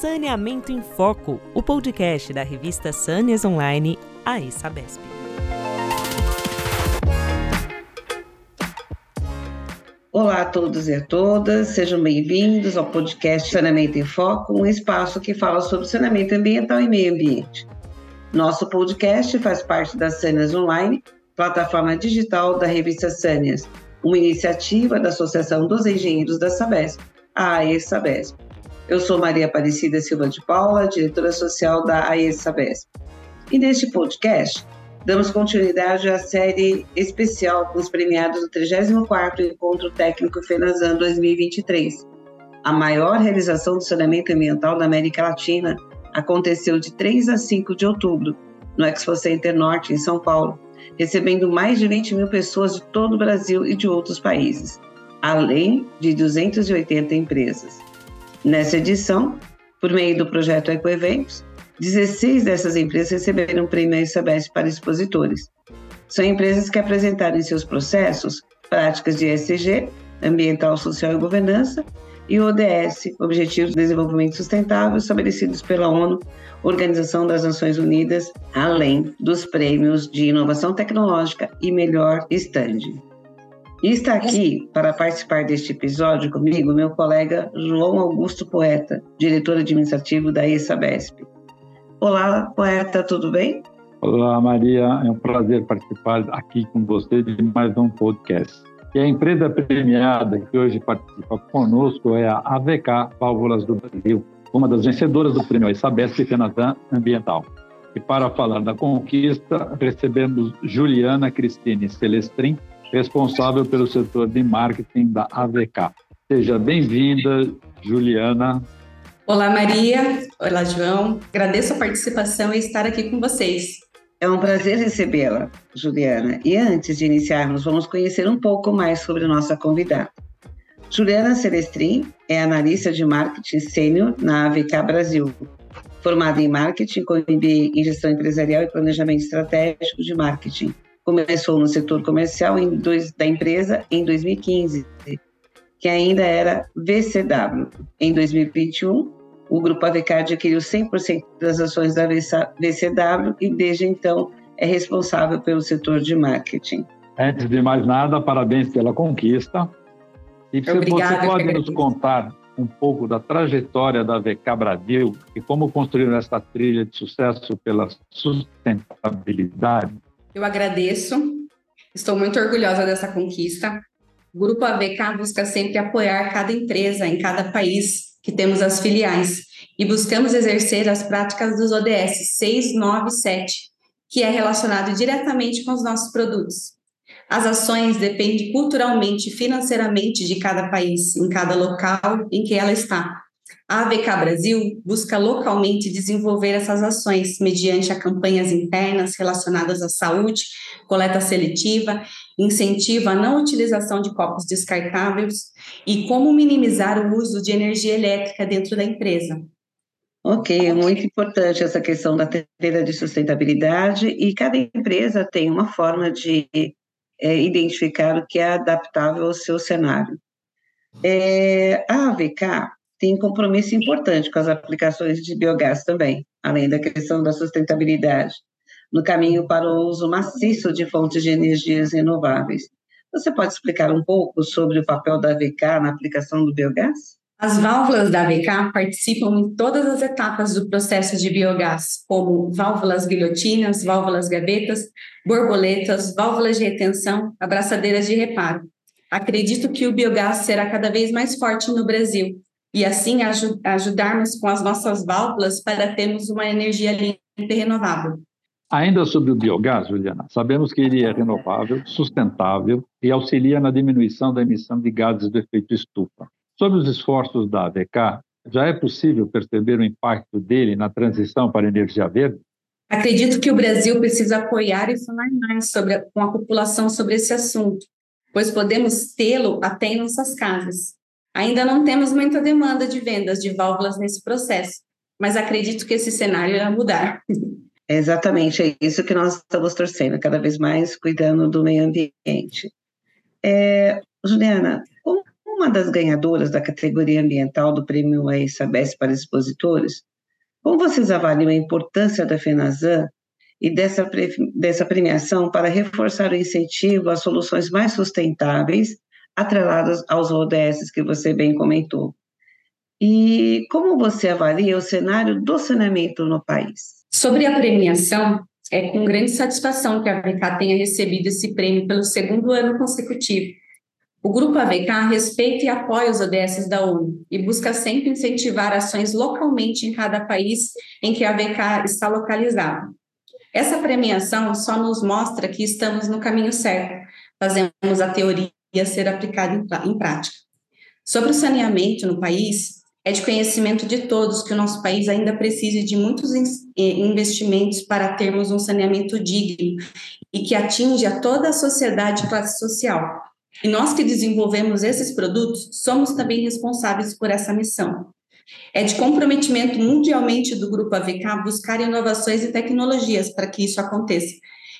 Saneamento em Foco, o podcast da revista Sâneas Online, a Sabesp. Olá a todos e a todas, sejam bem-vindos ao podcast Saneamento em Foco, um espaço que fala sobre saneamento ambiental e meio ambiente. Nosso podcast faz parte da Sâneas Online, plataforma digital da revista Sâneas, uma iniciativa da Associação dos Engenheiros da Sabesp, a AE Sabesp. Eu sou Maria Aparecida Silva de Paula, diretora social da AE Sabesp. E neste podcast, damos continuidade à série especial com os premiados do 34º Encontro Técnico FENASAN 2023. A maior realização do saneamento ambiental da América Latina aconteceu de 3 a 5 de outubro, no Expo Center Norte, em São Paulo, recebendo mais de 20 mil pessoas de todo o Brasil e de outros países, além de 280 empresas. Nessa edição, por meio do projeto Ecoeventos, 16 dessas empresas receberam o prêmio ISABES para expositores. São empresas que apresentaram em seus processos práticas de ESG, Ambiental, Social e Governança, e ODS, Objetivos de Desenvolvimento Sustentável, estabelecidos pela ONU, Organização das Nações Unidas, além dos prêmios de inovação tecnológica e melhor stand. E está aqui para participar deste episódio comigo meu colega João Augusto Poeta, diretor administrativo da ESABESP. Olá, Poeta, tudo bem? Olá, Maria. É um prazer participar aqui com você de mais um podcast. E a empresa premiada que hoje participa conosco é a AVK Válvulas do Brasil, uma das vencedoras do prêmio Isabesp Fenatan Ambiental. E para falar da conquista, recebemos Juliana Cristine Celestrin, responsável pelo setor de marketing da AVK. Seja bem-vinda, Juliana. Olá, Maria. Olá, João. Agradeço a participação e estar aqui com vocês. É um prazer recebê-la, Juliana. E antes de iniciarmos, vamos conhecer um pouco mais sobre nossa convidada. Juliana Celestrin é analista de marketing sênior na AVK Brasil, formada em marketing com MBA em gestão empresarial e planejamento estratégico de marketing. Começou no setor comercial dois, da empresa em 2015, que ainda era VCW. Em 2021, o grupo AVK adquiriu 100% das ações da VCW e desde então é responsável pelo setor de marketing. Antes de mais nada, parabéns pela conquista. E se Obrigada, você pode nos contar um pouco da trajetória da VK Brasil e como construíram essa trilha de sucesso pela sustentabilidade? Eu agradeço. Estou muito orgulhosa dessa conquista. O Grupo AVK busca sempre apoiar cada empresa em cada país que temos as filiais e buscamos exercer as práticas dos ODS 697, que é relacionado diretamente com os nossos produtos. As ações dependem culturalmente e financeiramente de cada país, em cada local em que ela está. A AVK Brasil busca localmente desenvolver essas ações mediante a campanhas internas relacionadas à saúde, coleta seletiva, incentivo à não utilização de copos descartáveis e como minimizar o uso de energia elétrica dentro da empresa. Ok, é muito importante essa questão da trilha de sustentabilidade e cada empresa tem uma forma de é, identificar o que é adaptável ao seu cenário. É, a AVK tem compromisso importante com as aplicações de biogás também, além da questão da sustentabilidade, no caminho para o uso maciço de fontes de energias renováveis. Você pode explicar um pouco sobre o papel da AVK na aplicação do biogás? As válvulas da AVK participam em todas as etapas do processo de biogás, como válvulas guilhotinas, válvulas gavetas, borboletas, válvulas de retenção, abraçadeiras de reparo. Acredito que o biogás será cada vez mais forte no Brasil e assim aj ajudarmos com as nossas válvulas para termos uma energia limpa e renovável. Ainda sobre o biogás, Juliana, sabemos que ele é renovável, sustentável e auxilia na diminuição da emissão de gases do efeito estufa. Sobre os esforços da AVK, já é possível perceber o impacto dele na transição para a energia verde? Acredito que o Brasil precisa apoiar e falar mais sobre com a população sobre esse assunto, pois podemos tê-lo até em nossas casas. Ainda não temos muita demanda de vendas de válvulas nesse processo, mas acredito que esse cenário irá mudar. Exatamente, é isso que nós estamos torcendo, cada vez mais cuidando do meio ambiente. É, Juliana, uma das ganhadoras da categoria ambiental do Prêmio EISABES para expositores, como vocês avaliam a importância da FENASAN e dessa, dessa premiação para reforçar o incentivo às soluções mais sustentáveis atreladas aos ODS que você bem comentou? E como você avalia o cenário do saneamento no país? Sobre a premiação, é com grande satisfação que a VK tenha recebido esse prêmio pelo segundo ano consecutivo. O Grupo AVK respeita e apoia os ODS da ONU e busca sempre incentivar ações localmente em cada país em que a AVK está localizada. Essa premiação só nos mostra que estamos no caminho certo, fazemos a teoria ser aplicada em prática. Sobre o saneamento no país, é de conhecimento de todos que o nosso país ainda precisa de muitos investimentos para termos um saneamento digno e que atinge a toda a sociedade e classe social. E nós que desenvolvemos esses produtos somos também responsáveis por essa missão. É de comprometimento mundialmente do Grupo AVK buscar inovações e tecnologias para que isso aconteça,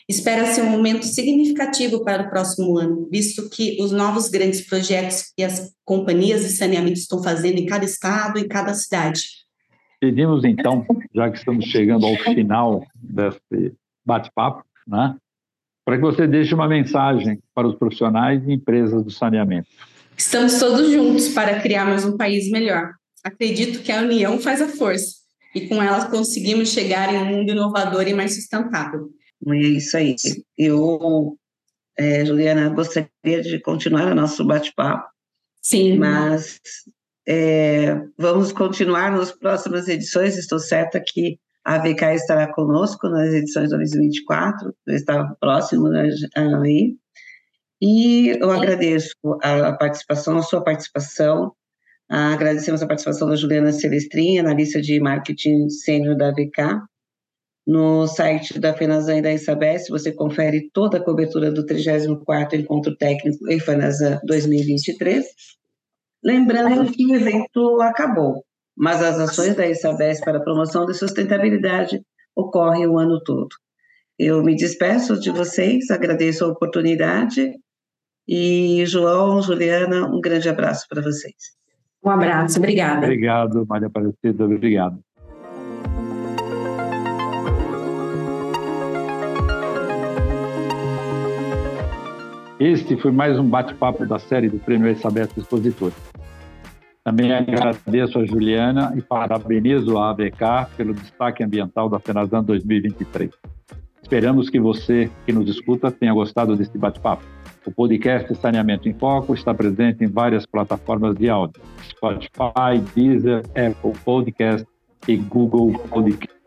Espera-se um aumento significativo para o próximo ano, visto que os novos grandes projetos que as companhias de saneamento estão fazendo em cada estado e cada cidade. Pedimos, então, já que estamos chegando ao final desse bate-papo, né, para que você deixe uma mensagem para os profissionais e empresas do saneamento. Estamos todos juntos para criarmos um país melhor. Acredito que a união faz a força e com ela conseguimos chegar em um mundo inovador e mais sustentável. É isso aí. Eu, é, Juliana, gostaria de continuar o nosso bate-papo. Sim. Mas é, vamos continuar nas próximas edições. Estou certa que a VK estará conosco nas edições 2024, está próximo né, aí. E eu agradeço a participação, a sua participação. Agradecemos a participação da Juliana Celestrinha, analista de marketing sênior da VK. No site da FENASAN e da ISABES, você confere toda a cobertura do 34º Encontro Técnico em FENASAN 2023. Lembrando que o evento acabou, mas as ações da ISABES para a promoção da sustentabilidade ocorrem o ano todo. Eu me despeço de vocês, agradeço a oportunidade e, João, Juliana, um grande abraço para vocês. Um abraço, obrigada. Obrigado, Maria Aparecida, obrigado. Este foi mais um bate-papo da série do Prêmio Elizabeth Expositor. Também agradeço a Juliana e parabenizo a ABK pelo destaque ambiental da Fenazan 2023. Esperamos que você que nos escuta tenha gostado deste bate-papo. O podcast Saneamento em Foco está presente em várias plataformas de áudio: Spotify, Deezer, Apple Podcast e Google Podcast.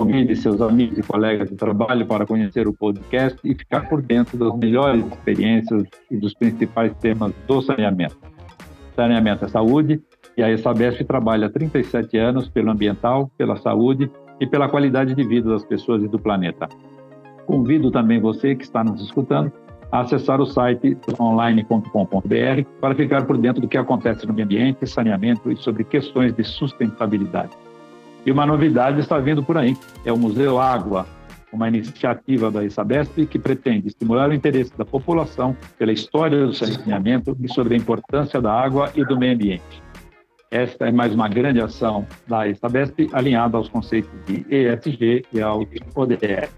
Convide seus amigos e colegas de trabalho para conhecer o podcast e ficar por dentro das melhores experiências e dos principais temas do saneamento. Saneamento é saúde e a ESABESP trabalha há 37 anos pelo ambiental, pela saúde e pela qualidade de vida das pessoas e do planeta. Convido também você que está nos escutando a acessar o site online.com.br para ficar por dentro do que acontece no meio ambiente, saneamento e sobre questões de sustentabilidade. E uma novidade está vindo por aí, é o Museu Água, uma iniciativa da ISABESP que pretende estimular o interesse da população pela história do saneamento e sobre a importância da água e do meio ambiente. Esta é mais uma grande ação da ISABESP alinhada aos conceitos de ESG e ao ODS.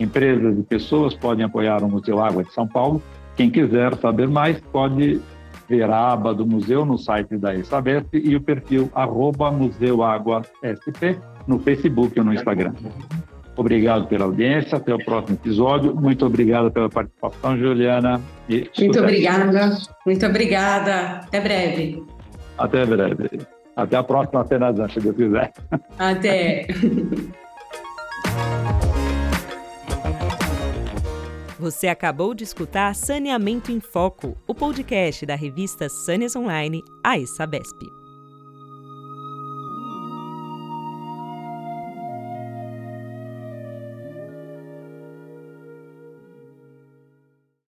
Empresas e pessoas podem apoiar o Museu Água de São Paulo. Quem quiser saber mais pode ver a aba do museu no site da Sabesp e o perfil arroba museuaguasp no Facebook ou no Instagram. Obrigado pela audiência, até o próximo episódio. Muito obrigado pela participação, Juliana. muito obrigada, muito obrigada. Até breve. Até breve. Até a próxima cena, se Deus quiser. Até. Você acabou de escutar Saneamento em Foco, o podcast da revista Sanes Online, a Sabesp.